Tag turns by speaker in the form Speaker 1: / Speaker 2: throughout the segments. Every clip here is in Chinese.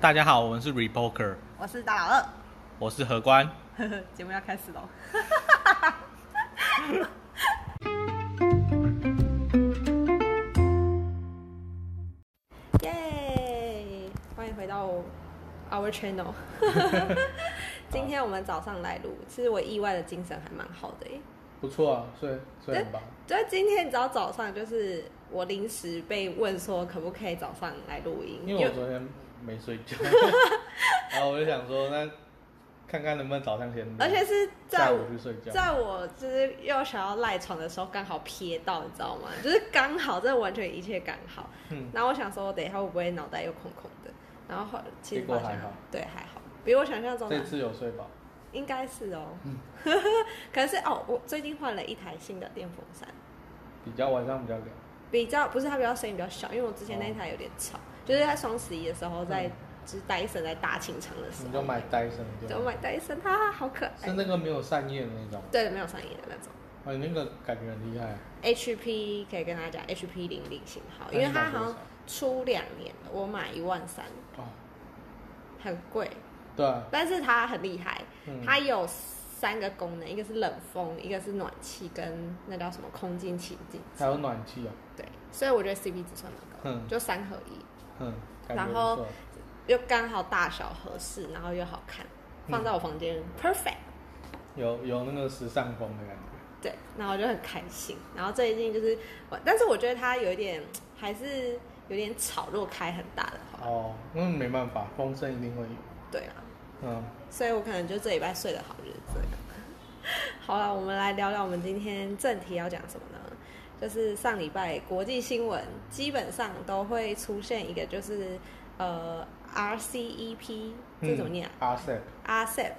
Speaker 1: 大家好，我们是 Repoker，
Speaker 2: 我是大老二，
Speaker 1: 我是何官。
Speaker 2: 呵呵，节目要开始喽。耶！欢迎回到 our channel。今天我们早上来录，其实我意外的精神还蛮好的耶。
Speaker 1: 不错啊，睡睡很棒。
Speaker 2: 就今天你知道早上就是我临时被问说可不可以早上来录音，
Speaker 1: 因为我昨天没睡觉，然后我就想说，那看看能不能早上先，
Speaker 2: 而且是在我
Speaker 1: 去睡觉。
Speaker 2: 在我就是又想要赖床的时候，刚好瞥到，你知道吗？就是刚好，真的完全一切刚好。
Speaker 1: 嗯，
Speaker 2: 然后我想说，等一下会不会脑袋又空空的？然后后其实
Speaker 1: 还好，
Speaker 2: 对，还好，比我想象中的
Speaker 1: 这次有睡饱。
Speaker 2: 应该是哦。
Speaker 1: 嗯
Speaker 2: 可是哦，我最近换了一台新的电风扇，
Speaker 1: 比较晚上比较凉。
Speaker 2: 比较不是它比较声音比较小，因为我之前那一台有点吵，就是在双十一的时候在，
Speaker 1: 嗯。
Speaker 2: 就是戴森在大清场的时候，
Speaker 1: 你就买戴森
Speaker 2: 就
Speaker 1: 就
Speaker 2: 买戴森，它好可爱，
Speaker 1: 是那个没有扇叶的那种。
Speaker 2: 对，没有扇叶的那种。
Speaker 1: 哦，你那个感觉很厉害。
Speaker 2: HP 可以跟大家讲，HP 零零型号，因为它好像出两年了，我买一万三，
Speaker 1: 哦，
Speaker 2: 很贵，
Speaker 1: 对啊，
Speaker 2: 但是它很厉害，
Speaker 1: 嗯，
Speaker 2: 它有三个功能，一个是冷风，一个是暖气，跟那叫什么空净情境，
Speaker 1: 还有暖气啊。
Speaker 2: 对，所以我觉得 CP 值算蛮高，
Speaker 1: 嗯。
Speaker 2: 就三合一，
Speaker 1: 嗯，
Speaker 2: 然后。又刚好大小合适，然后又好看，放在我房间、perfect。
Speaker 1: 有有那个时尚风的感觉。
Speaker 2: 对，然后我就很开心。然后最近就是我，但是我觉得它有一点还是有点吵，如果开很大的话，
Speaker 1: 哦，那没办法，风声一定会有。
Speaker 2: 对啊，
Speaker 1: 嗯，
Speaker 2: 所以我可能就这礼拜睡得好就是这样。好了，我们来聊聊我们今天正题要讲什么呢？就是上礼拜国际新闻基本上都会出现一个，就是呃 RCEP 这怎么念啊、RCEP，RCEP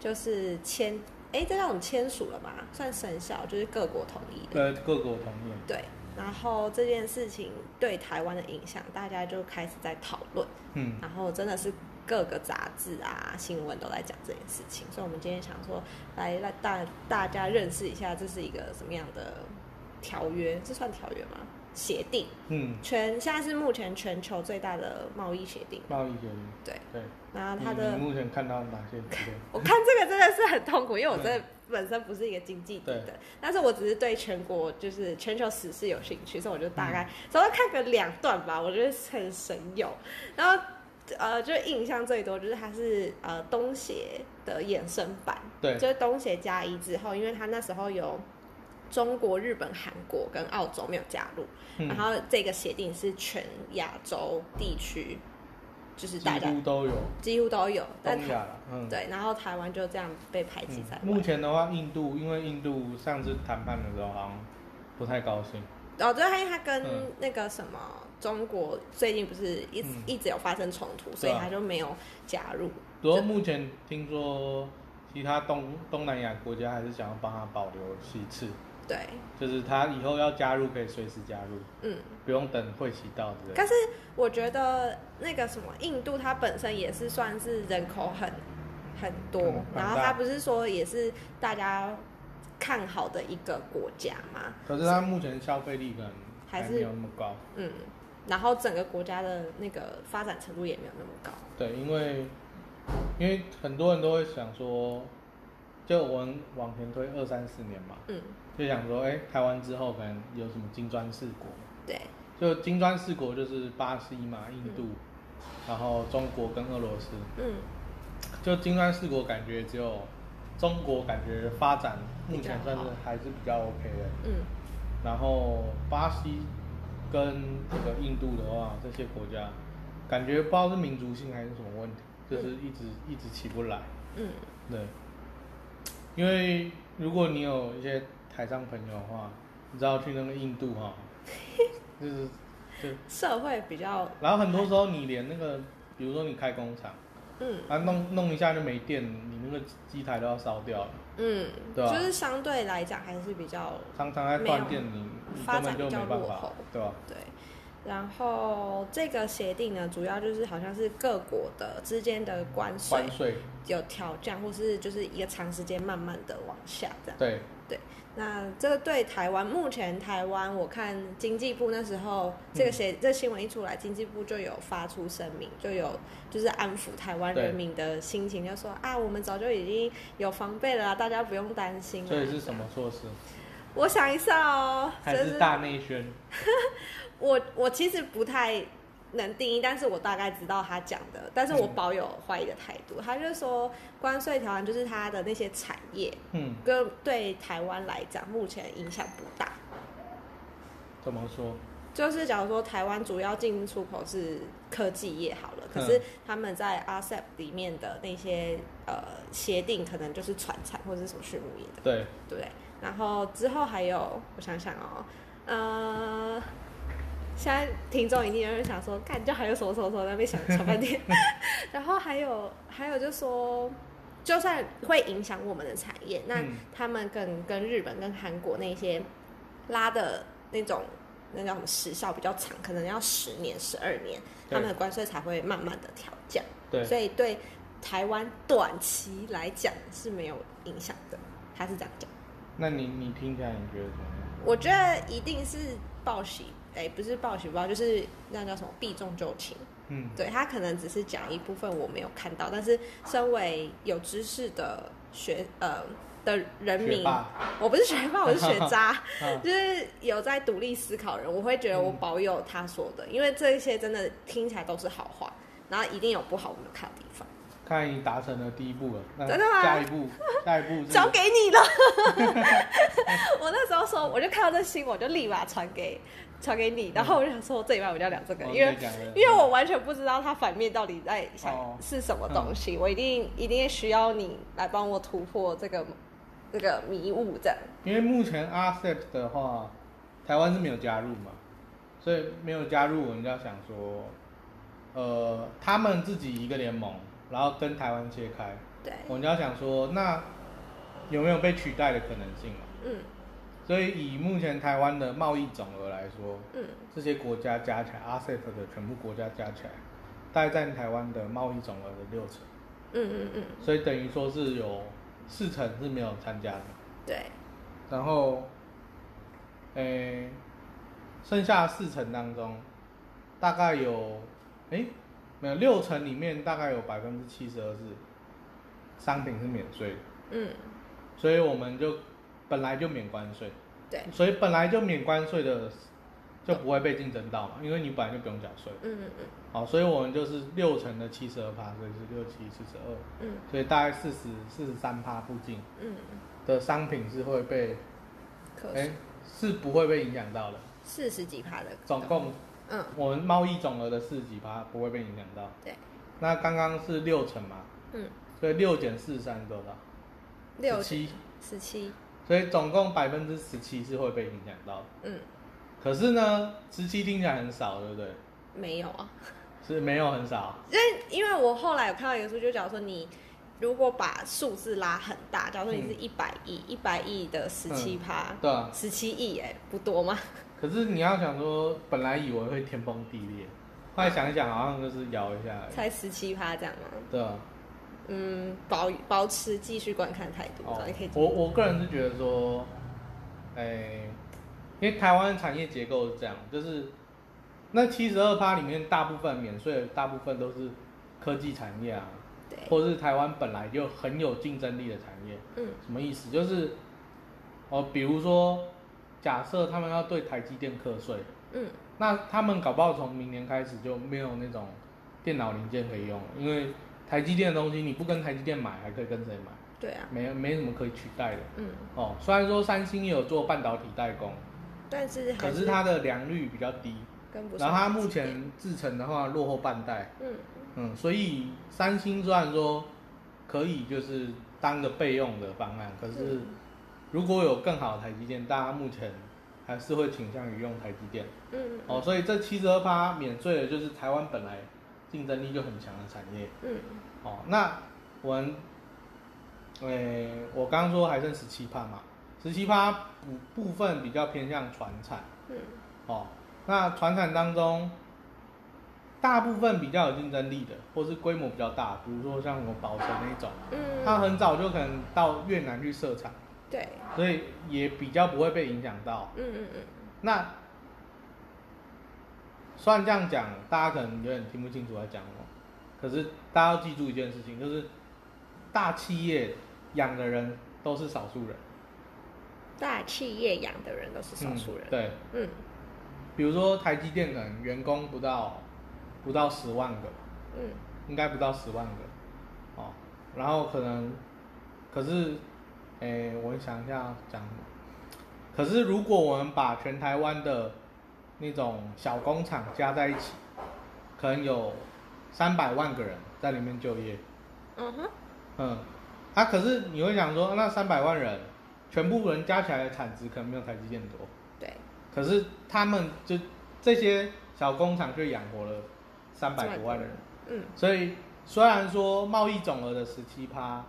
Speaker 2: 就是签，哎，这叫我们签署了吗？算生效，就是各国同意的。
Speaker 1: 对，各国同意。
Speaker 2: 对，然后这件事情对台湾的影响，大家就开始在讨论。
Speaker 1: 嗯，
Speaker 2: 然后真的是各个杂志啊、新闻都在讲这件事情，所以我们今天想说来让大大家认识一下，这是一个什么样的条约？这算条约吗？协定，
Speaker 1: 嗯，
Speaker 2: 全现在是目前全球最大的贸易协定。
Speaker 1: 贸易协定。
Speaker 2: 对，
Speaker 1: 对，
Speaker 2: 然后它的
Speaker 1: 你你目前看到哪些？
Speaker 2: 我看这个真的是很痛苦，因为我真的本身不是一个经济底的
Speaker 1: 对，
Speaker 2: 但是我只是对全国就是全球史事有兴趣，所以我就大概稍微看个两段吧，我觉得很神勇。然后呃，就印象最多就是它是呃东协的衍生版，
Speaker 1: 对，
Speaker 2: 就是东协加一之后，因为它那时候有中国、日本、韩国跟澳洲没有加入，
Speaker 1: 嗯。
Speaker 2: 然后这个协定是全亚洲地区，就是大家
Speaker 1: 乎都有，
Speaker 2: 几乎都有，但
Speaker 1: 了，嗯，
Speaker 2: 对，然后台湾就这样被排挤在
Speaker 1: 嗯。目前的话，印度因为印度上次谈判的时候好像不太高兴，
Speaker 2: 哦，对，因为他跟
Speaker 1: 嗯
Speaker 2: 那个什么中国最近不是一直、
Speaker 1: 嗯。
Speaker 2: 一直有发生冲突，所以他就没有加入。
Speaker 1: 不过目前听说其他东东南亚国家还是想要帮他保留席次，
Speaker 2: 对，
Speaker 1: 就是他以后要加入可以随时加入，
Speaker 2: 嗯，
Speaker 1: 不用等会期到之类的。
Speaker 2: 但是我觉得那个什么印度，它本身也是算是人口很很多，
Speaker 1: 嗯蛮大。
Speaker 2: 然后它不是说也是大家看好的一个国家嘛，
Speaker 1: 可是他目前消费力可能
Speaker 2: 还是
Speaker 1: 没有那么高，
Speaker 2: 嗯，然后整个国家的那个发展程度也没有那么高。
Speaker 1: 对，因为因为很多人都会想说，就我们往前推二三十年嘛，
Speaker 2: 嗯，
Speaker 1: 就想说，哎、台湾之后可能有什么金砖四国，
Speaker 2: 对，
Speaker 1: 就金砖四国就是巴西嘛、印度，然后中国跟俄罗斯，
Speaker 2: 嗯，
Speaker 1: 就金砖四国感觉只有中国感觉发展目前算是还是比较 OK 的，
Speaker 2: 嗯，
Speaker 1: 然后巴西跟这个印度的话，这些国家感觉不知道是民族性还是什么问题，就是一直、一直起不来。
Speaker 2: 嗯，
Speaker 1: 对，因为如果你有一些台商朋友的话，你知道去那个印度哈，就是就
Speaker 2: 社会比较，
Speaker 1: 然后很多时候你连那个，比如说你开工厂，
Speaker 2: 嗯。
Speaker 1: 啊弄弄一下就没电，你那个机台都要烧掉了，
Speaker 2: 嗯，
Speaker 1: 对啊
Speaker 2: 就是相对来讲还是比较
Speaker 1: 常常在断电，你你
Speaker 2: 发
Speaker 1: 根本就
Speaker 2: 展比较
Speaker 1: 没办法
Speaker 2: 落后，
Speaker 1: 对吧？
Speaker 2: 对，然后这个协定呢，主要就是好像是各国的之间的关税有调降，或是就是一个长时间慢慢的往下这样。
Speaker 1: 对，
Speaker 2: 那这个对台湾，目前台湾我看经济部那时候这个写、这新闻一出来，经济部就有发出声明，就有就是安抚台湾人民的心情，就说啊，我们早就已经有防备了啊，大家不用担心啊。
Speaker 1: 所以是什么措施？
Speaker 2: 我想一下哦，
Speaker 1: 还
Speaker 2: 是
Speaker 1: 大内宣？
Speaker 2: 我我其实不太能定义，但是我大概知道他讲的，但是我
Speaker 1: 嗯
Speaker 2: 保有怀疑的态度。他就说关税条款就是他的那些产业，
Speaker 1: 嗯，
Speaker 2: 跟对台湾来讲目前影响不大。
Speaker 1: 怎么说？
Speaker 2: 就是假如说台湾主要进出口是科技业好了，可
Speaker 1: 嗯
Speaker 2: 是他们在 RCEP 里面的那些呃协定，可能就是船产或者是什么畜牧业的，
Speaker 1: 对，
Speaker 2: 对不对？然后之后还有，我想想哦，呃，现在听众一定会想说，干就还有什么什么什么在那边想想半天，然后还有还有就说。就算会影响我们的产业，那
Speaker 1: 嗯
Speaker 2: 他们跟跟日本、跟韩国那些拉的那种那叫什么时效比较长，可能要十年、十二年，他们的关税才会慢慢的调降。
Speaker 1: 对，
Speaker 2: 所以对台湾短期来讲是没有影响的，他是这样讲。
Speaker 1: 那你你听起来你觉得怎么样？
Speaker 2: 我觉得一定是报喜，哎、不是报喜不报，就是那叫什么避重就轻。
Speaker 1: 嗯，
Speaker 2: 对他可能只是讲一部分我没有看到，但是身为有知识的学呃的人民，我不是学霸，我是学渣，
Speaker 1: 嗯
Speaker 2: 就是有在独立思考人，我会觉得我保有他说的，因为这些真的听起来都是好话，然后一定有不好我没有看的地方，
Speaker 1: 看来你达成了第一步了，那
Speaker 2: 真的吗
Speaker 1: 下一步，下一步是
Speaker 2: 交给你了。我那时候说，我就看到这新闻，我就立马传给传给你，然后我就想说这礼拜我就要聊这个，
Speaker 1: 哦
Speaker 2: 因为因为我完全不知道它反面到底在想
Speaker 1: 哦
Speaker 2: 是什么东西，我一定一定需要你来帮我突破这个这个迷雾，这样。
Speaker 1: 因为目前 RCEP 的话，台湾是没有加入嘛，所以没有加入，我们就要想说，呃，他们自己一个联盟，然后跟台湾切开，
Speaker 2: 对，
Speaker 1: 我们就要想说，那有没有被取代的可能性嘛？
Speaker 2: 嗯
Speaker 1: 所以以目前台湾的贸易总额来说，
Speaker 2: 嗯。
Speaker 1: 这些国家加起来，RCEP 的全部国家加起来，大概占台湾的贸易总额的六成，
Speaker 2: 嗯嗯嗯，
Speaker 1: 所以等于说是有四成是没有参加的。
Speaker 2: 对，
Speaker 1: 然后，诶、剩下四成当中，大概有，诶、没有六成里面大概有百分之七十二是商品是免税的，
Speaker 2: 嗯。
Speaker 1: 所以我们就本来就免关税，
Speaker 2: 对，
Speaker 1: 所以本来就免关税的就不会被竞争到嘛，因为你本来就不用缴税。
Speaker 2: 嗯嗯嗯。
Speaker 1: 好，所以我们就是六成的七十二趴，所以是六七四十二，
Speaker 2: 嗯。
Speaker 1: 所以大概四十四十三趴附近
Speaker 2: 嗯，
Speaker 1: 的商品是会被，哎、
Speaker 2: 可是。
Speaker 1: 是不会被影响到的。
Speaker 2: 四十几趴的，
Speaker 1: 总共
Speaker 2: 嗯。
Speaker 1: 我们贸易总额的四十几趴不会被影响到。
Speaker 2: 对，
Speaker 1: 那刚刚是六成嘛，
Speaker 2: 嗯。
Speaker 1: 所以六减四十三是多少？
Speaker 2: 六
Speaker 1: 七，
Speaker 2: 十七，
Speaker 1: 所以总共百分之十七是会被影响到的。
Speaker 2: 嗯，
Speaker 1: 可是呢，十七听起来很少，对不对？
Speaker 2: 没有啊。
Speaker 1: 是没有很少，
Speaker 2: 因为因为我后来有看到一个数据，就假如说你如果把数字拉很大，假如说你是一百亿，一百亿的十七趴，
Speaker 1: 对啊。
Speaker 2: 十七亿哎，不多吗？
Speaker 1: 可是你要想说，本来以为会天崩地裂，后来想一想，好像就是摇一下而已，
Speaker 2: 才十七趴这样吗？
Speaker 1: 对啊。
Speaker 2: 嗯，保保持继续观看态度，可以，
Speaker 1: 我我个人是觉得说，哎、因为台湾产业结构是这样，就是那七十二趴里面大部分免税，大部分都是科技产业啊，
Speaker 2: 对，
Speaker 1: 或者是台湾本来就很有竞争力的产业。
Speaker 2: 嗯
Speaker 1: 什么意思？就是哦，比如说，假设他们要对台积电课税，
Speaker 2: 嗯
Speaker 1: 那他们搞不好从明年开始就没有那种电脑零件可以用了，因为台积电的东西你不跟台积电买，还可以跟谁买？
Speaker 2: 对啊，
Speaker 1: 没没什么可以取代的。
Speaker 2: 嗯，
Speaker 1: 哦，虽然说三星也有做半导体代工，
Speaker 2: 但是还
Speaker 1: 可是它的良率比较低，
Speaker 2: 跟不上
Speaker 1: 然后它目前制成的话落后半代，
Speaker 2: 嗯
Speaker 1: 嗯，所以三星虽然说可以就是当个备用的方案，可是
Speaker 2: 嗯
Speaker 1: 如果有更好的台积电，大家目前还是会倾向于用台积电。
Speaker 2: 嗯
Speaker 1: 哦，所以这七十二趴免税的就是台湾本来竞争力就很强的产业。
Speaker 2: 嗯
Speaker 1: 哦，那我们，诶、我刚刚说还剩十七趴嘛，十七趴部部分比较偏向船产。
Speaker 2: 嗯
Speaker 1: 哦，那船产当中，大部分比较有竞争力的，或是规模比较大，比如说像什么宝成那种，
Speaker 2: 嗯，
Speaker 1: 它很早就可能到越南去设厂，
Speaker 2: 对，
Speaker 1: 所以也比较不会被影响到。
Speaker 2: 嗯嗯嗯，
Speaker 1: 那虽然这样讲，大家可能有点听不清楚在讲什么，可是大家要记住一件事情，就是大企业养的人都是少数人，
Speaker 2: 大企业养的人都是少数人。
Speaker 1: 嗯。对，
Speaker 2: 嗯。
Speaker 1: 比如说台积电可能员工不到不到十万个，
Speaker 2: 嗯。
Speaker 1: 应该不到十万个，哦，然后可能，可是，哎，我想一下讲什么，可是如果我们把全台湾的那种小工厂加在一起，可能有三百万个人在里面就业，
Speaker 2: 嗯哼，
Speaker 1: 嗯，啊，可是你会想说，那三百万人全部人加起来的产值可能没有台积电多，
Speaker 2: 对，
Speaker 1: 可是他们就这些小工厂就养活了三百多万人。
Speaker 2: 嗯。
Speaker 1: 所以虽然说贸易总额的十七趴，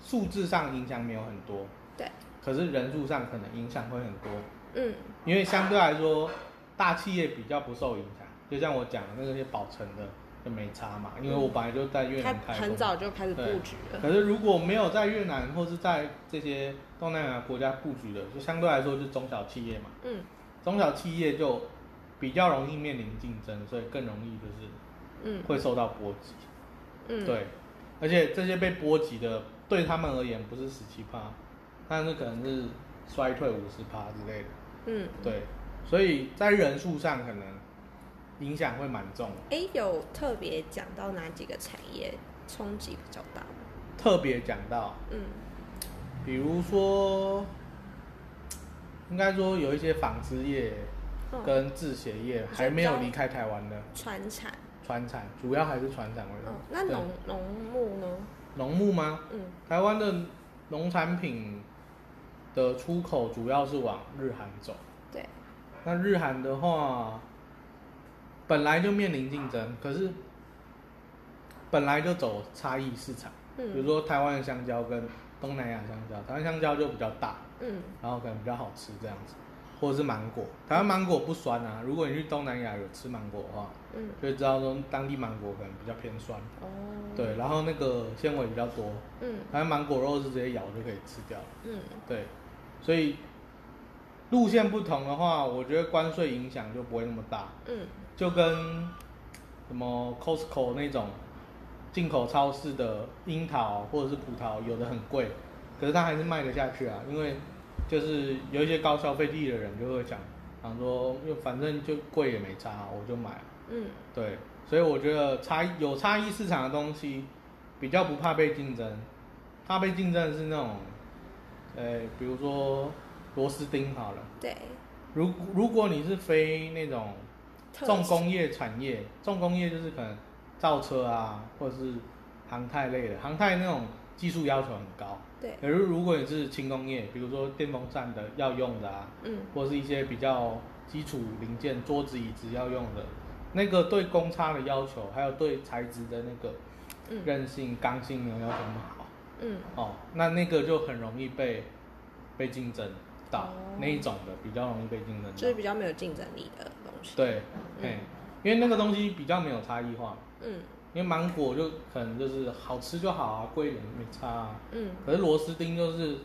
Speaker 1: 数字上影响没有很多，
Speaker 2: 对，
Speaker 1: 可是人数上可能影响会很多，
Speaker 2: 嗯。
Speaker 1: 因为相对来说，大企业比较不受影响。就像我讲的那些保存的就没差嘛，因为我本来就在越南开工，
Speaker 2: 很早就开始布局了。
Speaker 1: 可是如果没有在越南或是在这些东南亚国家布局的，就相对来说是中小企业嘛，
Speaker 2: 嗯
Speaker 1: 中小企业就比较容易面临竞争，所以更容易就是
Speaker 2: 嗯
Speaker 1: 会受到波及。
Speaker 2: 嗯，
Speaker 1: 对，而且这些被波及的，对他们而言不是十七趴，但是可能是衰退五十趴之类的。
Speaker 2: 嗯，
Speaker 1: 对，所以在人数上可能影响会蛮重的。
Speaker 2: 哎，有特别讲到哪几个产业冲击比较大吗？
Speaker 1: 特别讲到，
Speaker 2: 嗯
Speaker 1: 比如说，应该说有一些纺织业
Speaker 2: 哦
Speaker 1: 跟制鞋业还没有离开台湾的
Speaker 2: 船产，
Speaker 1: 船产，主要还是船产为主。
Speaker 2: 哦，那农农牧呢？
Speaker 1: 农牧吗？
Speaker 2: 嗯
Speaker 1: 台湾的农产品的出口主要是往日韩走。
Speaker 2: 对，
Speaker 1: 那日韩的话，本来就面临竞争，可是本来就走差异市场。比如
Speaker 2: 嗯
Speaker 1: 说台湾的香蕉跟东南亚香蕉，台湾香蕉就比较大，
Speaker 2: 嗯。
Speaker 1: 然后可能比较好吃这样子，或者是芒果，台湾芒果不酸啊。如果你去东南亚有吃芒果的话，
Speaker 2: 嗯，
Speaker 1: 就会知道说当地芒果可能比较偏酸，
Speaker 2: 哦，
Speaker 1: 对，然后那个纤维比较多，
Speaker 2: 嗯。
Speaker 1: 台湾芒果肉是直接咬就可以吃掉了。
Speaker 2: 嗯。
Speaker 1: 对，所以路线不同的话，我觉得关税影响就不会那么大，
Speaker 2: 嗯。
Speaker 1: 就跟什么 Costco 那种进口超市的樱桃或者是葡萄，有的很贵，可是它还是卖得下去啊，因为就是有一些高消费力的人就会想，想说，因为反正就贵也没差，我就买。
Speaker 2: 嗯。
Speaker 1: 对，所以我觉得差异有差异市场的东西，比较不怕被竞争，怕被竞争的是那种，呃，比如说螺丝钉好了，
Speaker 2: 对，
Speaker 1: 如如果你是非那种重工业产业，重工业就是可能造车啊，或者是航太类的，航太那种技术要求很高。
Speaker 2: 对，
Speaker 1: 可是如果你是轻工业，比如说电风扇的要用的啊，
Speaker 2: 嗯。
Speaker 1: 或是一些比较基础零件，桌子、椅子要用的，那个对公差的要求，还有对材质的那个
Speaker 2: 嗯。
Speaker 1: 韧性、刚性没有要求那么好。
Speaker 2: 嗯。
Speaker 1: 哦，那那个就很容易被被竞争那一种的，比较容易被竞争到。
Speaker 2: 就是比较没有竞争力的东西。
Speaker 1: 对，
Speaker 2: 嗯，
Speaker 1: 因为那个东西比较没有差异化，
Speaker 2: 嗯
Speaker 1: 因为芒果就可能就是好吃就好啊，贵一点没差啊。
Speaker 2: 嗯
Speaker 1: 可是螺丝钉就是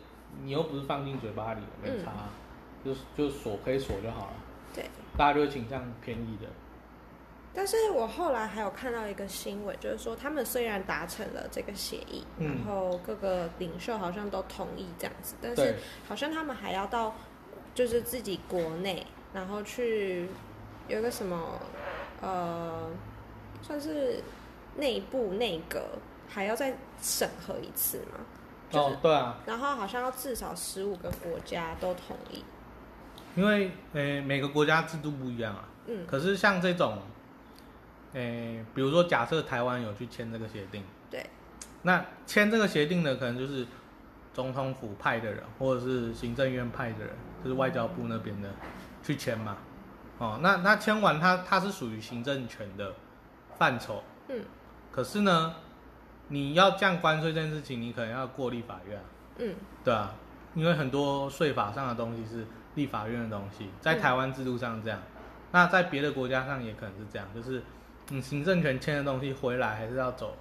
Speaker 1: 你又不是放进嘴巴里，没差啊、就就锁可以锁就好了。
Speaker 2: 对。
Speaker 1: 大家就会倾向便宜的。
Speaker 2: 但是我后来还有看到一个新闻，就是说他们虽然达成了这个协议，
Speaker 1: 嗯。
Speaker 2: 然后各个领袖好像都同意这样子，但是，好像他们还要到就是自己国内，然后去有一个什么呃，算是内部内阁还要再审核一次嘛，就是、
Speaker 1: 哦，对啊，
Speaker 2: 然后好像要至少十五个国家都同意，
Speaker 1: 因为呃每个国家制度不一样啊。
Speaker 2: 嗯。
Speaker 1: 可是像这种，呃，比如说假设台湾有去签这个协定，
Speaker 2: 对，
Speaker 1: 那签这个协定的可能就是总统府派的人，或者是行政院派的人，就是外交部那边的去签嘛。哦，那那签完它它是属于行政权的范畴，
Speaker 2: 嗯。
Speaker 1: 可是呢，你要降关税这件事情，你可能要过立法院。啊，
Speaker 2: 嗯。
Speaker 1: 对啊，因为很多税法上的东西是立法院的东西，在
Speaker 2: 嗯。
Speaker 1: 台湾制度上这样，那在别的国家上也可能是这样，就是你行政权签的东西回来还是要走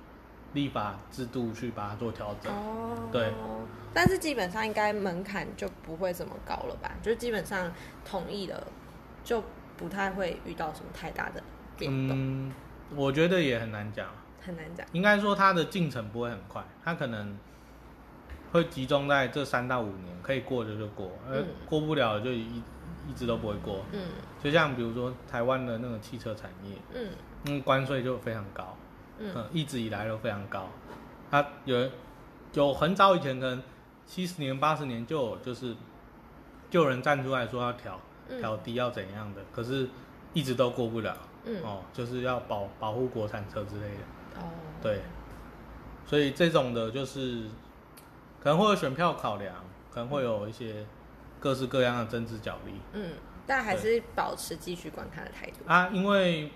Speaker 1: 立法制度去把它做调整。
Speaker 2: 哦，
Speaker 1: 对。
Speaker 2: 但是基本上应该门槛就不会这么高了吧？就是基本上同意了，就不太会遇到什么太大的变动。
Speaker 1: 嗯，我觉得也很难讲，
Speaker 2: 很难讲。
Speaker 1: 应该说它的进程不会很快，它可能会集中在这三到五年，可以过的就过，呃，
Speaker 2: 嗯
Speaker 1: 过不了就一一直都不会过。
Speaker 2: 嗯
Speaker 1: 就像比如说台湾的那个汽车产业，
Speaker 2: 嗯
Speaker 1: 嗯，关税就非常高，
Speaker 2: 嗯
Speaker 1: 嗯，一直以来都非常高。它有有很早以前，可能七十年、八十年就有，就是就有人站出来说要调
Speaker 2: 嗯
Speaker 1: 调低要怎样的，可是一直都过不了。
Speaker 2: 嗯
Speaker 1: 哦，就是要保保护国产车之类的。
Speaker 2: 哦，
Speaker 1: 对，所以这种的就是可能会有选票考量，可能会有一些各式各样的政治角力。
Speaker 2: 嗯，但还是保持继续观看的态度。
Speaker 1: 啊，因为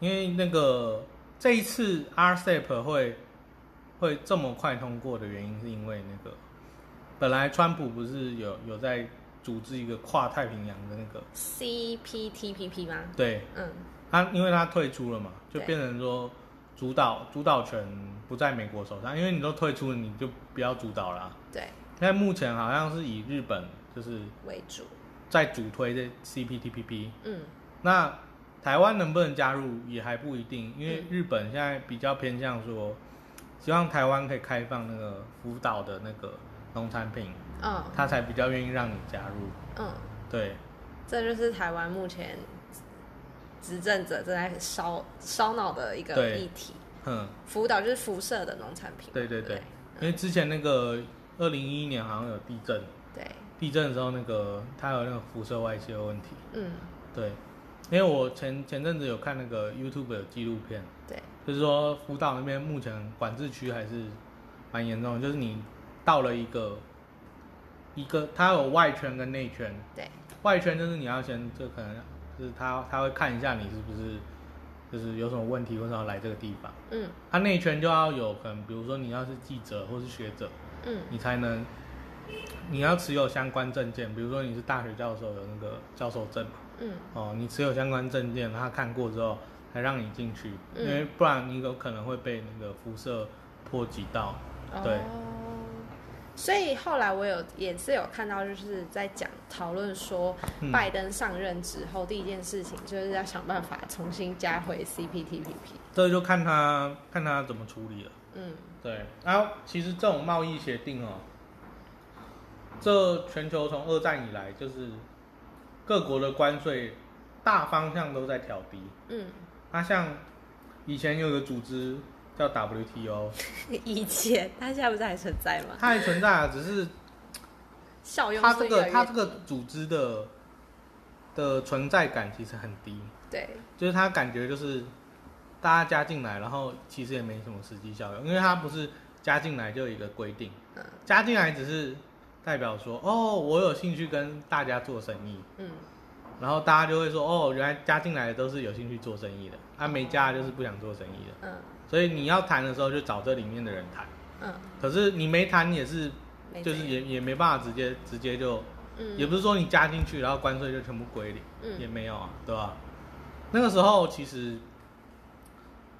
Speaker 1: 因为那个这一次 RCEP 会会这么快通过的原因，是因为那个本来川普不是有有在组织一个跨太平洋的那个。
Speaker 2: CPTPP 吗？
Speaker 1: 对。
Speaker 2: 嗯。
Speaker 1: 他，因为他退出了嘛，就变成说主导主导权不在美国手上，因为你都退出了，你就不要主导了啊。
Speaker 2: 对，
Speaker 1: 现在目前好像是以日本就是
Speaker 2: 为主。
Speaker 1: 在主推这 CPTPP，
Speaker 2: 嗯。
Speaker 1: 那台湾能不能加入也还不一定，因为
Speaker 2: 嗯。
Speaker 1: 日本现在比较偏向说，希望台湾可以开放那个福岛的那个农产品，
Speaker 2: 嗯。
Speaker 1: 他才比较愿意让你加入。
Speaker 2: 嗯，
Speaker 1: 对，
Speaker 2: 这就是台湾目前执政者正在烧烧脑的一个议题。
Speaker 1: 嗯，
Speaker 2: 福岛就是辐射的农产品
Speaker 1: 对对对，因为之前那个二零一一年好像有地震，
Speaker 2: 对，
Speaker 1: 地震的时候那个它有那个辐射外泄的问题。
Speaker 2: 嗯。
Speaker 1: 对，因为我前前阵子有看那个 YouTube 的纪录片，
Speaker 2: 对，
Speaker 1: 就是说福岛那边目前管制区还是蛮严重的，就是你到了一个一个，它有外圈跟内圈，
Speaker 2: 对，
Speaker 1: 外圈就是你要先就可能就是他他会看一下你是不是就是有什么问题，为什么要来这个地方。
Speaker 2: 嗯。
Speaker 1: 他内圈就要有可能，比如说你要是记者或是学者，
Speaker 2: 嗯
Speaker 1: 你才能你要持有相关证件，比如说你是大学教授有那个教授证嘛。
Speaker 2: 嗯
Speaker 1: 哦，你持有相关证件，他看过之后才让你进去，
Speaker 2: 嗯
Speaker 1: 因为不然你有可能会被那个辐射波及到。对
Speaker 2: 哦，所以后来我有也是有看到，就是在讲讨论说，
Speaker 1: 嗯
Speaker 2: 拜登上任之后第一件事情就是要想办法重新加回 CPTPP。
Speaker 1: 这就看他看他怎么处理了。
Speaker 2: 嗯
Speaker 1: 对，然后其实这种贸易协定哦，这全球从二战以来，就是各国的关税大方向都在调低。
Speaker 2: 嗯，
Speaker 1: 它像以前有个组织叫 WTO，
Speaker 2: 以前它现在不是还存在吗？
Speaker 1: 它还存在啊，只是
Speaker 2: 效用
Speaker 1: 它这个它这个组织的的存在感其实很低。
Speaker 2: 对，
Speaker 1: 就是它感觉就是大家加进来，然后其实也没什么实际效用，因为它不是加进来就有一个规定，
Speaker 2: 嗯。
Speaker 1: 加进来只是代表说哦，我有兴趣跟大家做生意，
Speaker 2: 嗯。
Speaker 1: 然后大家就会说哦，原来加进来的都是有兴趣做生意的，啊没加就是不想做生意的，
Speaker 2: 嗯。
Speaker 1: 所以你要谈的时候就找这里面的人谈，
Speaker 2: 嗯，
Speaker 1: 可是你没谈也是就是也也没办法直接直接就，
Speaker 2: 嗯。
Speaker 1: 也不是说你加进去然后关税就全部归零。也
Speaker 2: 嗯
Speaker 1: 没有啊，对吧？那个时候其实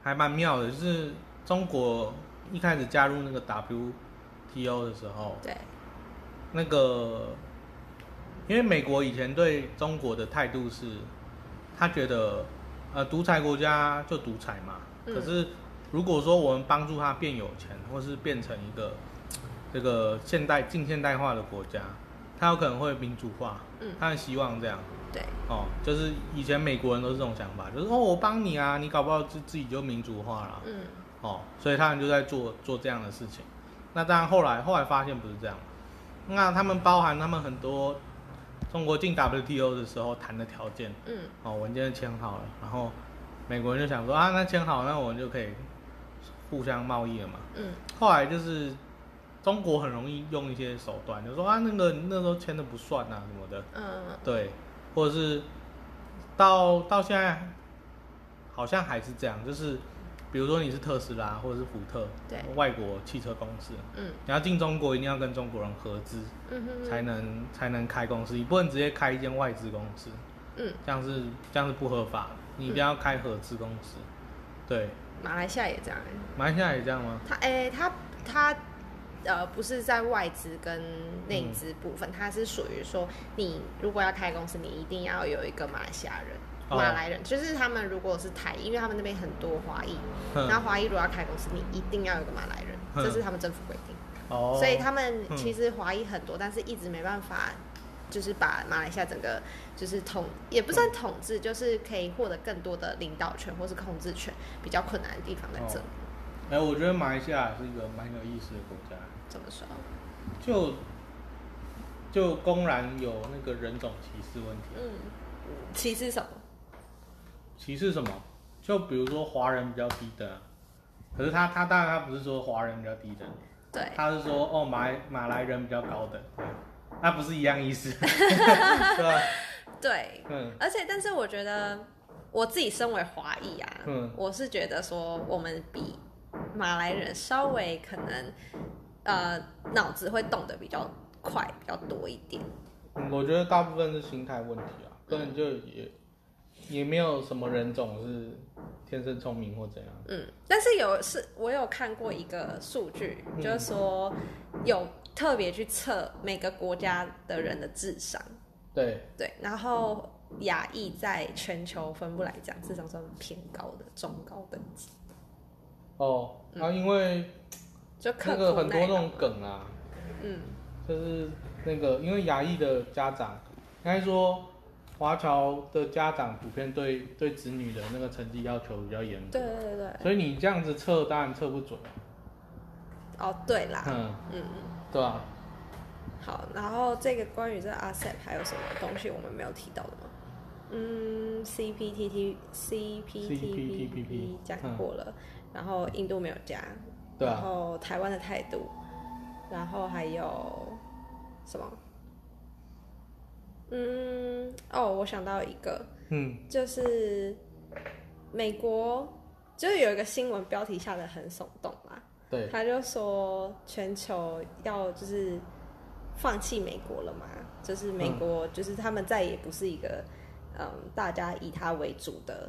Speaker 1: 还蛮妙的，就是中国一开始加入那个 WTO 的时候，
Speaker 2: 对
Speaker 1: 那个因为美国以前对中国的态度是，他觉得呃独裁国家就独裁嘛，
Speaker 2: 嗯
Speaker 1: 可是如果说我们帮助他变有钱，或是变成一个这个现代近现代化的国家，他有可能会民主化，
Speaker 2: 嗯。
Speaker 1: 他很希望这样。
Speaker 2: 对。
Speaker 1: 哦，就是以前美国人都是这种想法，就是哦，我帮你啊，你搞不好自自己就民主化了，
Speaker 2: 嗯。
Speaker 1: 哦，所以他们就在做做这样的事情。那当然后来后来发现不是这样，那他们包含他们很多中国进 WTO 的时候谈的条件，
Speaker 2: 嗯。
Speaker 1: 哦，文件签好了，然后美国人就想说啊，那签好，那我们就可以互相贸易了嘛。
Speaker 2: 嗯。
Speaker 1: 后来就是中国很容易用一些手段，就说啊，那个那时候签的不算啊什么的，
Speaker 2: 嗯
Speaker 1: 对，或者是到到现在好像还是这样，就是比如说你是特斯拉或者是福特，
Speaker 2: 对
Speaker 1: 外国汽车公司，
Speaker 2: 嗯
Speaker 1: 你要进中国一定要跟中国人合资，
Speaker 2: 嗯哼
Speaker 1: 才能才能开公司，你不能直接开一间外资公司。
Speaker 2: 嗯，
Speaker 1: 这样是这样是不合法的，你一定要开合资公司。对，
Speaker 2: 马来西亚也这样欸。
Speaker 1: 马来西亚也这样吗？
Speaker 2: 他诶、他他呃不是在外资跟内资部分，它是属于说你如果要开公司，你一定要有一个马来西亚人。
Speaker 1: 哦
Speaker 2: 马来人就是他们，如果是台，因为他们那边很多华裔，
Speaker 1: 嗯
Speaker 2: 然后华裔如果要开公司，你一定要有个马来人，
Speaker 1: 嗯
Speaker 2: 这是他们政府规定。
Speaker 1: 哦，
Speaker 2: 所以他们
Speaker 1: 嗯
Speaker 2: 其实华裔很多，但是一直没办法，就是把马来西亚整个就是统也不算统治，就是可以获得更多的领导权或是控制权，比较困难的地方在这里。
Speaker 1: 哎、我觉得马来西亚是一个蛮有意思的国家，
Speaker 2: 怎么说？
Speaker 1: 就就公然有那个人种歧视问题。
Speaker 2: 嗯，歧视什么？
Speaker 1: 歧视什么？就比如说华人比较低等啊，可是他他当然他不是说华人比较低等，
Speaker 2: 对，
Speaker 1: 他是说哦马来马来人比较高等，对，那不是一样意思，对吧？
Speaker 2: 对，
Speaker 1: 嗯
Speaker 2: 而且但是我觉得我自己身为华裔啊，
Speaker 1: 嗯
Speaker 2: 我是觉得说我们比马来人稍微可能呃脑子会动得比较快，比较多一点。
Speaker 1: 嗯，我觉得大部分是心态问题啊，根本就也也没有什么人种是天生聪明或怎样。
Speaker 2: 嗯，但是有是我有看过一个数据，
Speaker 1: 嗯
Speaker 2: 就是说有特别去测每个国家的人的智商，
Speaker 1: 对，
Speaker 2: 对，然后亚裔在全球分布来讲，智商算偏高的中高等级，
Speaker 1: 哦，然后因为
Speaker 2: 就刻
Speaker 1: 那个
Speaker 2: 苦耐劳
Speaker 1: 很多那种梗啊，
Speaker 2: 嗯，
Speaker 1: 就是那个因为亚裔的家长，应该说华侨的家长普遍对对子女的那个成绩要求比较严格
Speaker 2: 对，对对。对，
Speaker 1: 所以你这样子测当然测不准啊，
Speaker 2: 哦对啦，
Speaker 1: 嗯，
Speaker 2: 嗯，
Speaker 1: 对啊、
Speaker 2: 好，然后这个关于这个 ASEP 还有什么东西我们没有提到的吗？嗯，CPTT CPTPP
Speaker 1: CPTPP
Speaker 2: 讲过了，然后印度没有加，
Speaker 1: 对啊。
Speaker 2: 然后台湾的态度，然后还有什么？嗯，哦，我想到一个，
Speaker 1: 嗯，
Speaker 2: 就是美国，就是有一个新闻标题下的很耸动啦，
Speaker 1: 对，
Speaker 2: 他就说全球要就是放弃美国了嘛，就是美国就是他们再也不是一个嗯大家以他为主的，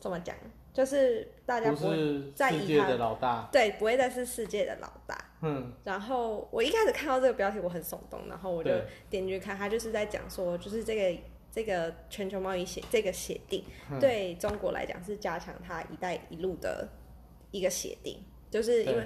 Speaker 2: 怎么讲？就是大家
Speaker 1: 不
Speaker 2: 不会
Speaker 1: 是
Speaker 2: 在意他
Speaker 1: 世界的老大，
Speaker 2: 对不会再是世界的老大。
Speaker 1: 嗯，
Speaker 2: 然后我一开始看到这个标题，我很耸动，然后我就点进去看，他就是在讲说，就是这个这个全球贸易协这个协定、
Speaker 1: 嗯。
Speaker 2: 对中国来讲是加强它“一带一路”的一个协定，就是因为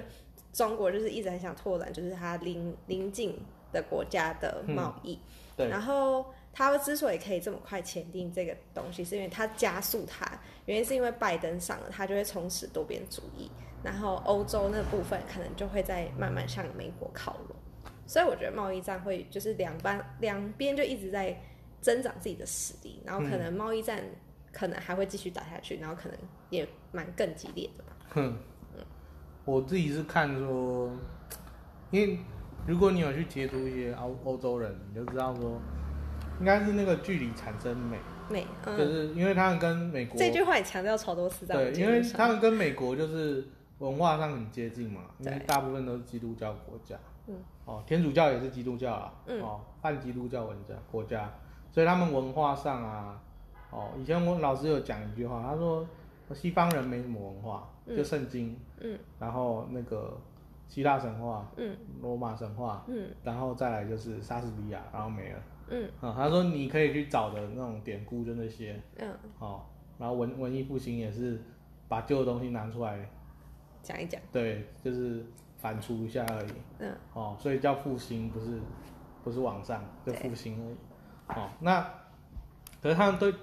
Speaker 2: 中国就是一直很想拓展，就是它邻邻近的国家的贸易，
Speaker 1: 对，
Speaker 2: 然后他之所以可以这么快签订这个东西，是因为他加速它，原因是因为拜登上了，他就会重拾多边主义，然后欧洲那部分可能就会在慢慢向美国靠拢，所以我觉得贸易战会就是两班两边就一直在增长自己的实力，然后可能贸易战可能还会继续打下去，然后可能也蛮更激烈的吧。
Speaker 1: 哼，我自己是看说，因为如果你有去接触一些欧欧洲人，你就知道说，应该是那个距离产生美，
Speaker 2: 美，
Speaker 1: 就
Speaker 2: 嗯，
Speaker 1: 是因为他们跟美国
Speaker 2: 这句话也强调超多次
Speaker 1: 对，因为他们跟美国就是文化上很接近嘛，因为大部分都是基督教国家，
Speaker 2: 嗯，
Speaker 1: 哦，天主教也是基督教啊，
Speaker 2: 嗯。
Speaker 1: 哦，半基督教文家国家，所以他们文化上啊，哦，以前我老师有讲一句话，他说西方人没什么文化，
Speaker 2: 嗯。
Speaker 1: 就圣经，
Speaker 2: 嗯，
Speaker 1: 然后那个希腊神话，
Speaker 2: 嗯，
Speaker 1: 罗马神话，
Speaker 2: 嗯。
Speaker 1: 然后再来就是莎士比亚，然后没了，
Speaker 2: 嗯。
Speaker 1: 啊、他说你可以去找的那种典故就那些，
Speaker 2: 嗯，
Speaker 1: 哦，然后文文艺复兴也是把旧的东西拿出来，
Speaker 2: 讲一讲，
Speaker 1: 对，就是反刍一下而已。
Speaker 2: 嗯。
Speaker 1: 哦，所以叫复兴，不是不是往上，就复兴而已。哦，那可是他们对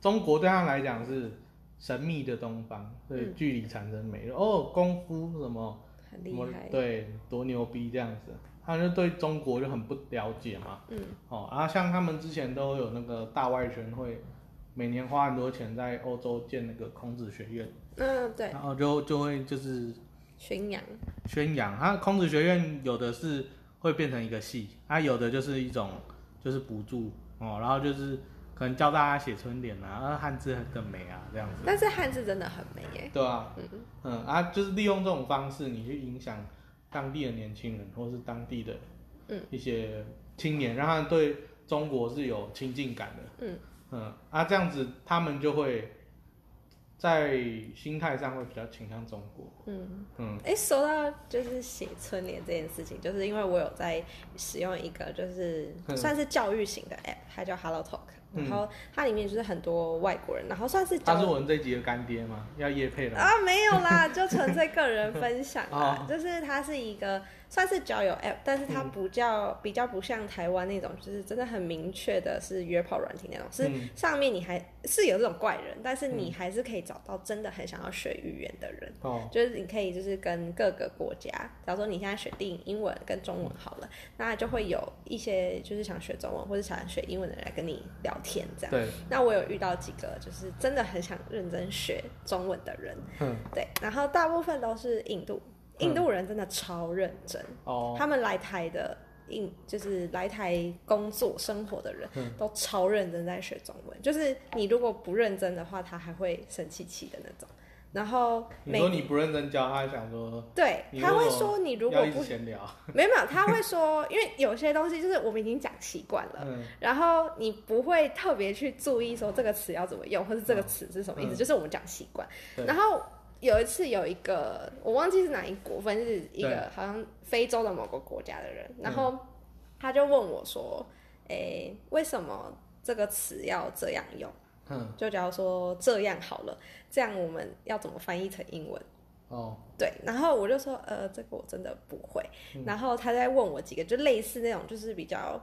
Speaker 1: 中国对他们来讲是神秘的东方，所以
Speaker 2: 嗯。
Speaker 1: 距离产生美。哦，功夫什么什么
Speaker 2: 很厉害，
Speaker 1: 对，多牛逼这样子，他就对中国就很不了解嘛。
Speaker 2: 嗯。
Speaker 1: 哦，然后像他们之前都有那个大外宣会，每年花很多钱在欧洲建那个孔子学院，
Speaker 2: 嗯，对，
Speaker 1: 然后就就会就是
Speaker 2: 宣扬，
Speaker 1: 宣扬。它孔子学院有的是会变成一个系，它有的就是一种就是补助哦，然后就是可能教大家写春联啊，啊汉字更美啊这样子，
Speaker 2: 但是汉字真的很美耶，
Speaker 1: 对啊，嗯啊，就是利用这种方式，你去影响当地的年轻人，或是当地的
Speaker 2: 嗯。
Speaker 1: 一些青年，让他们对中国是有亲近感的，
Speaker 2: 嗯。
Speaker 1: 嗯啊，这样子他们就会在心态上会比较倾向中国，
Speaker 2: 嗯。
Speaker 1: 嗯。
Speaker 2: 哎，说到就是写春联这件事情，就是因为我有在使用一个就是
Speaker 1: 嗯
Speaker 2: 算是教育型的 app，它叫 Hello Talk，
Speaker 1: 嗯
Speaker 2: 然后它里面就是很多外国人，然后算是教
Speaker 1: 他是我们这一集的干爹吗？要叶配了？
Speaker 2: 啊，没有啦，就纯粹个人分享啦
Speaker 1: 哦。
Speaker 2: 就是它是一个算是交友 app，但是它
Speaker 1: 嗯。
Speaker 2: 不叫、比较不像台湾那种，就是真的很明确的是约炮软体那种，是
Speaker 1: 嗯。
Speaker 2: 上面你还是有这种怪人，但是你还是可以找到真的很想要学语言的人。
Speaker 1: 哦，
Speaker 2: 就是你可以就是跟各个国家，假如说你现在选定英文跟中文好了，那就会有一些就是想学中文或者想学英文的人来跟你聊天这样。
Speaker 1: 对，
Speaker 2: 那我有遇到几个就是真的很想认真学中文的人，
Speaker 1: 嗯，
Speaker 2: 对，然后大部分都是印度，印度人真的超认真，
Speaker 1: 哦，
Speaker 2: 他们来台的印就是来台工作生活的人、
Speaker 1: 嗯。
Speaker 2: 都超认真在学中文，就是你如果不认真的话，他还会生气气的那种。然后每
Speaker 1: 你说你不认真教，他想说
Speaker 2: 对他会说你如果不
Speaker 1: 直闲聊，
Speaker 2: 没有没有，他会说，因为有些东西就是我们已经讲习惯了。
Speaker 1: 嗯。
Speaker 2: 然后你不会特别去注意说这个词要怎么用，或是这个词是什么意思，
Speaker 1: 嗯。
Speaker 2: 就是我们讲习惯。然后有一次有一个我忘记是哪一国，反正是一
Speaker 1: 对
Speaker 2: 个好像非洲的某个国家的人，
Speaker 1: 嗯
Speaker 2: 然后他就问我说：“诶，为什么这个词要这样用？
Speaker 1: 嗯，
Speaker 2: 就假如说这样好了，这样我们要怎么翻译成英文？”
Speaker 1: 哦，
Speaker 2: 对，然后我就说，呃，这个我真的不会。
Speaker 1: 嗯
Speaker 2: 然后他在问我几个就类似那种，就是比较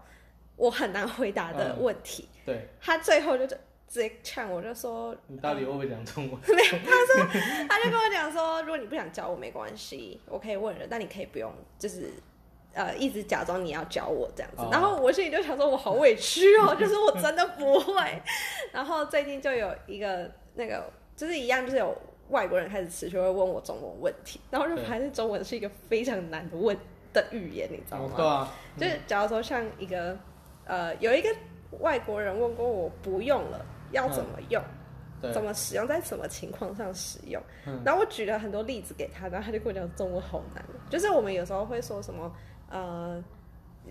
Speaker 2: 我很难回答的
Speaker 1: 嗯
Speaker 2: 问题。
Speaker 1: 对
Speaker 2: 他最后就直接呛我，就说，
Speaker 1: 你到底会不会讲中文？
Speaker 2: 没有他说他就跟我讲说，如果你不想教我没关系，我可以问人，但你可以不用，就是。呃，一直假装你要教我这样子，
Speaker 1: 哦
Speaker 2: 然后我心里就想说，我好委屈哦，就是我真的不会。然后最近就有一个那个，就是一样，就是有外国人开始持续会问我中文问题，然后就
Speaker 1: 对
Speaker 2: 发现中文是一个非常难的问的语言，你知道吗？
Speaker 1: 哦对啊，
Speaker 2: 就是假如说像一个呃，有一个外国人问过我不用了要怎么用，
Speaker 1: 对。
Speaker 2: 怎么使用，在什么情况上使用，
Speaker 1: 嗯。
Speaker 2: 然后我举了很多例子给他，然后他就跟我讲中文好难，就是我们有时候会说什么呃，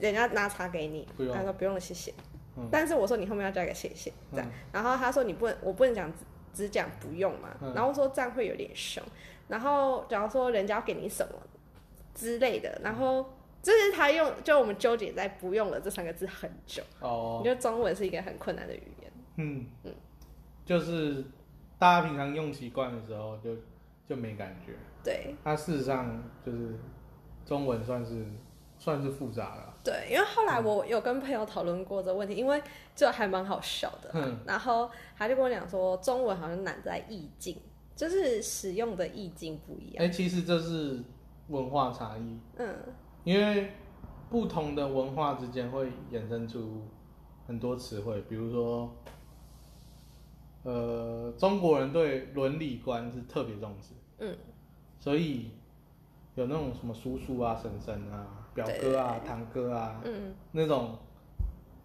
Speaker 2: 人家拿茶给你他说不用了，谢谢，
Speaker 1: 嗯。
Speaker 2: 但是我说你后面要加个谢谢，这样，然后他说你不能，我不能讲只只讲不用嘛，
Speaker 1: 嗯。
Speaker 2: 然后说这样会有点凶，然后假如说人家要给你什么之类的，然后就是他用，就我们纠结在不用了这三个字很久，
Speaker 1: 哦。
Speaker 2: 你，觉得中文是一个很困难的语言，
Speaker 1: 嗯。就是大家平常用习惯的时候就就没感觉，
Speaker 2: 对。
Speaker 1: 它事实上就是中文算是算是复杂了，
Speaker 2: 对，因为后来我有跟朋友讨论过这个问题，因为这还蛮好笑的，
Speaker 1: 嗯。
Speaker 2: 然后他就跟我讲说，中文好像难在意境，就是使用的意境不一样。
Speaker 1: 哎、
Speaker 2: 样，
Speaker 1: 其实这是文化差异，
Speaker 2: 嗯，
Speaker 1: 因为不同的文化之间会衍生出很多词汇，比如说，呃，中国人对伦理观是特别重视，
Speaker 2: 嗯，
Speaker 1: 所以有那种什么叔叔啊、婶婶啊、表哥啊、堂哥啊，
Speaker 2: 嗯，
Speaker 1: 那种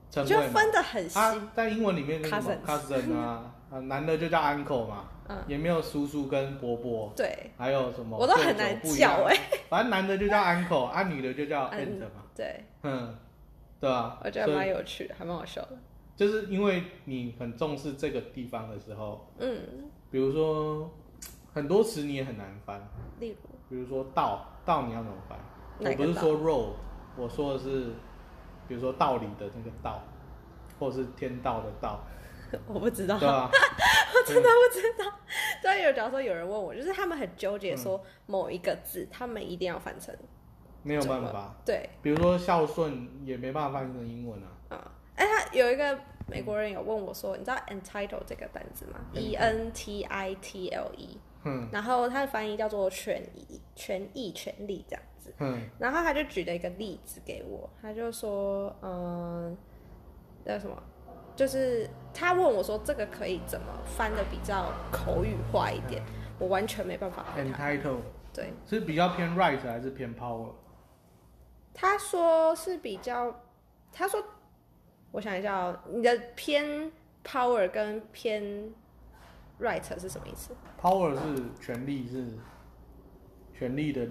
Speaker 1: 称
Speaker 2: 就。分的很细，
Speaker 1: 他在英文里面就是什么 cousin 啊，啊，男的就叫 uncle 嘛，
Speaker 2: 嗯。
Speaker 1: 也没有叔叔跟伯伯，
Speaker 2: 对。
Speaker 1: 还有什么
Speaker 2: 我都很难叫哎、
Speaker 1: 反正男的就叫 uncle，啊，女的就叫
Speaker 2: 嗯
Speaker 1: aunt 嘛，
Speaker 2: 对，
Speaker 1: 嗯，对啊，
Speaker 2: 我觉得蛮有趣的，还蛮好笑的，
Speaker 1: 就是因为你很重视这个地方的时候，
Speaker 2: 嗯，
Speaker 1: 比如说很多词你也很难翻，
Speaker 2: 例如
Speaker 1: 比如说道，道你要怎么翻？我不是说 road，我说的是，比如说道理的那个道，或者是天道的道，
Speaker 2: 我不知道，
Speaker 1: 对啊？
Speaker 2: 我真的不知道。对，有假如说有人问我，就是他们很纠结说某一个字，他们一定要翻成
Speaker 1: 没有办法。
Speaker 2: 对，
Speaker 1: 比如说孝顺也没办法翻译成英文啊。
Speaker 2: 有一个美国人有问我说，你知道 entitle 这个单字吗？E N T I T L E，
Speaker 1: 嗯
Speaker 2: 然后它的翻译叫做权益、权益、权利这样子。
Speaker 1: 嗯，
Speaker 2: 然后他就举了一个例子给我，他就说，嗯，那什么，就是他问我说这个可以怎么翻的比较口语化一点，我完全没办法。
Speaker 1: entitle
Speaker 2: 对，
Speaker 1: 是比较偏 right 还是偏 power？
Speaker 2: 他说是比较，他说，我想一下哦，你的偏 power 跟偏 right 是什么意思
Speaker 1: ？power 是权力是权力的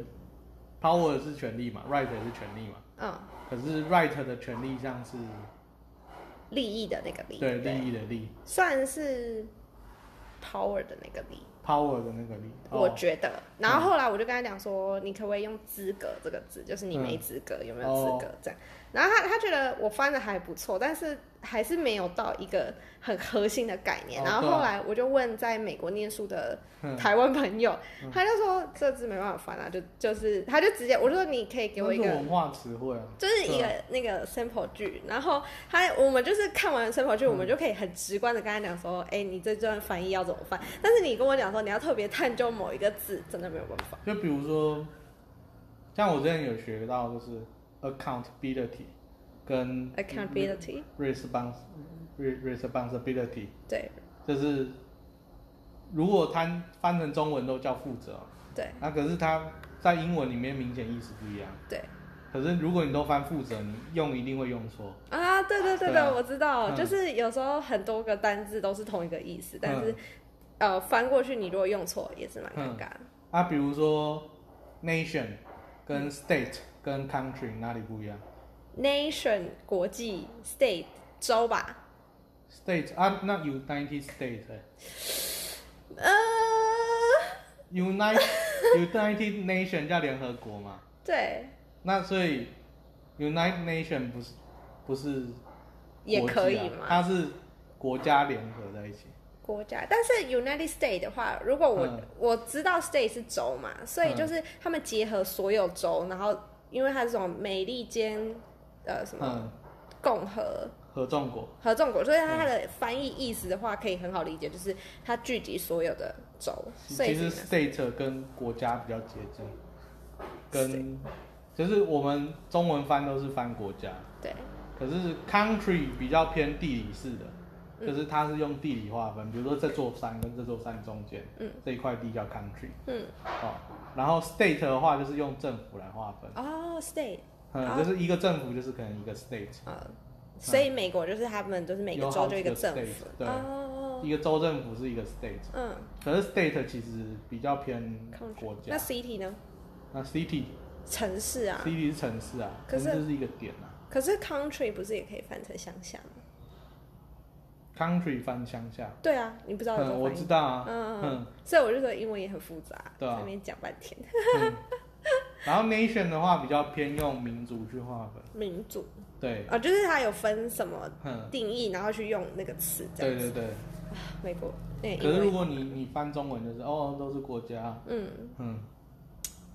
Speaker 1: ，power 是权力嘛，right 也是权力嘛。
Speaker 2: 嗯，
Speaker 1: 可是 right 的权利像是
Speaker 2: 利益的那个利，
Speaker 1: 对，利益的利
Speaker 2: 算是 power 的那个利。
Speaker 1: ，power 的那个利。哦
Speaker 2: 我觉得，然后后来我就跟他讲说，你可不可以用资格这个字，就是你没
Speaker 1: 嗯
Speaker 2: 资格，有没有资
Speaker 1: 哦
Speaker 2: 格这样？然后他他觉得我翻的还不错，但是还是没有到一个很核心的概念。然后后来我就问在美国念书的
Speaker 1: 嗯
Speaker 2: 台湾朋友，他就说这字没办法翻啊，就就是他就直接我就说你可以给我一个
Speaker 1: 文化词汇啊。
Speaker 2: 就是一个那个 sample 句，然后他我们就是看完 sample 句，
Speaker 1: 嗯
Speaker 2: 我们就可以很直观的跟他讲说，哎、你这段翻译要怎么翻？但是你跟我讲说你要特别探究某一个字，真的没有办法。
Speaker 1: 就比如说，像我之前有学到，就是 accountability 跟 accountability，respons re- responsibility，
Speaker 2: 对。
Speaker 1: 就是如果它翻成中文都叫负责，
Speaker 2: 对。
Speaker 1: 那可是它在英文里面明显意思不一样。
Speaker 2: 对。
Speaker 1: 可是如果你都翻负责，你用一定会用错。
Speaker 2: 啊，对对对对，
Speaker 1: 对啊。
Speaker 2: 我知道，
Speaker 1: 嗯。
Speaker 2: 就是有时候很多个单字都是同一个意思，但是、
Speaker 1: 嗯。
Speaker 2: 呃翻过去你如果用错也是蛮尴尬的。
Speaker 1: 啊，比如说 nation 跟 state 跟 country 哪里不一样
Speaker 2: Nation 国际 state 州吧
Speaker 1: ，？state 啊，那 United States 欸
Speaker 2: 呃
Speaker 1: ，United United Nation 叫联合国嘛？
Speaker 2: 对，
Speaker 1: 那所以 United Nation 不是不是
Speaker 2: 也可以吗。
Speaker 1: 它是国家联合在一起。
Speaker 2: 国家，但是 United States 的话，如果我、
Speaker 1: 嗯
Speaker 2: 我知道 state 是州嘛，所以就是他们结合所有州，然后因为它是这种美利坚呃什么
Speaker 1: 嗯，
Speaker 2: 共和
Speaker 1: 合众国。
Speaker 2: 合众国，所以它的翻译意思的话可以很好理解，就是它聚集所有的州，所以
Speaker 1: 其实 state 跟国家比较接近，跟就是我们中文翻都是翻国家，
Speaker 2: 对。
Speaker 1: 可是 country 比较偏地理式的，
Speaker 2: 嗯。
Speaker 1: 就是它是用地理划分，比如说这座山跟这座山中间，
Speaker 2: 嗯，
Speaker 1: 这一块地叫 country，
Speaker 2: 嗯。
Speaker 1: 哦，然后 state 的话就是用政府来划分，
Speaker 2: 哦 state
Speaker 1: 嗯，
Speaker 2: 哦
Speaker 1: 就是一个政府就是可能一个 state，
Speaker 2: 啊、所以美国就是他们就是每个州就一个政
Speaker 1: state，
Speaker 2: 府
Speaker 1: 对。
Speaker 2: 哦，
Speaker 1: 一个州政府是一个 state，
Speaker 2: 嗯，
Speaker 1: 可是 state 其实比较偏国
Speaker 2: 那，city 呢？
Speaker 1: 那 city
Speaker 2: 城市啊
Speaker 1: ，city 是城市啊，
Speaker 2: 可是
Speaker 1: 就是一个点啊。
Speaker 2: 可是 country 不是也可以翻成乡下吗？
Speaker 1: ，country 翻乡下，
Speaker 2: 对啊，你不知道有这
Speaker 1: 嗯，我
Speaker 2: 个翻译，
Speaker 1: 知道啊，
Speaker 2: 嗯嗯
Speaker 1: 嗯，
Speaker 2: 所以我就说英文也很复杂，
Speaker 1: 对啊。
Speaker 2: 在那边讲半天。
Speaker 1: 嗯。然后 nation 的话比较偏用民族去划分，
Speaker 2: 民主
Speaker 1: 对，
Speaker 2: 啊，就是它有分什么
Speaker 1: 嗯，
Speaker 2: 定义，然后去用那个词这样子。
Speaker 1: 对对对。
Speaker 2: 美国那个
Speaker 1: 可是如
Speaker 2: 文，
Speaker 1: 果你你翻中文就是哦都是国家，
Speaker 2: 嗯，
Speaker 1: 嗯，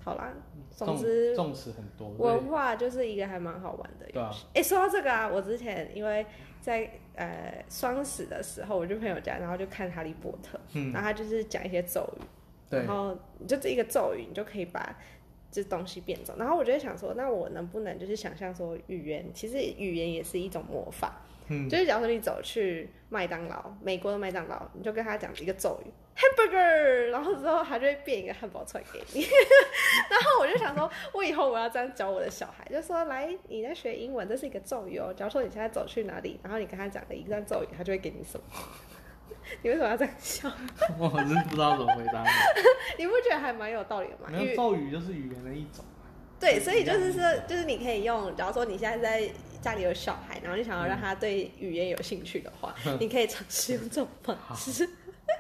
Speaker 2: 好啦，总之
Speaker 1: 重视很多，
Speaker 2: 文化就是一个还蛮好玩的
Speaker 1: 对啊
Speaker 2: 游戏。哎、说到这个啊，我之前因为在呃双十的时候，我去朋友家，然后就看《哈利波特》，
Speaker 1: 嗯
Speaker 2: 然后他就是讲一些咒语，
Speaker 1: 对
Speaker 2: 然，后你就这一个咒语，你就可以把这东西变走。然后我就在想说，那我能不能就是想象说，语言其实语言也是一种魔法。
Speaker 1: 嗯，
Speaker 2: 就是假如说你走去麦当劳，美国的麦当劳，你就跟他讲一个咒语 hamburger，然后之后他就会变一个汉堡出来给你。然后我就想说，我以后我要这样教我的小孩，就说来你在学英文，这是一个咒语哦。假如说你现在走去哪里，然后你跟他讲了一段咒语，他就会给你什么。你为什么要这样笑？
Speaker 1: 我真不知道怎么回答你。
Speaker 2: 你不觉得还蛮有道理的吗？因为
Speaker 1: 没有咒语就是语言的一种，
Speaker 2: 对，所以就是说，就是你可以用，假如说你现在在家里有小孩，然后你想要让他对语言有兴趣的话，你可以尝试用这种方式。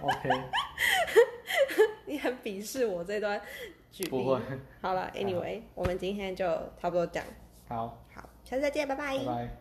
Speaker 1: OK，
Speaker 2: 你很鄙视我这段举例。
Speaker 1: 不会，
Speaker 2: 好了，Anyway，我们今天就差不多这样。
Speaker 1: 好，
Speaker 2: 好，下次再见，拜拜
Speaker 1: 拜拜。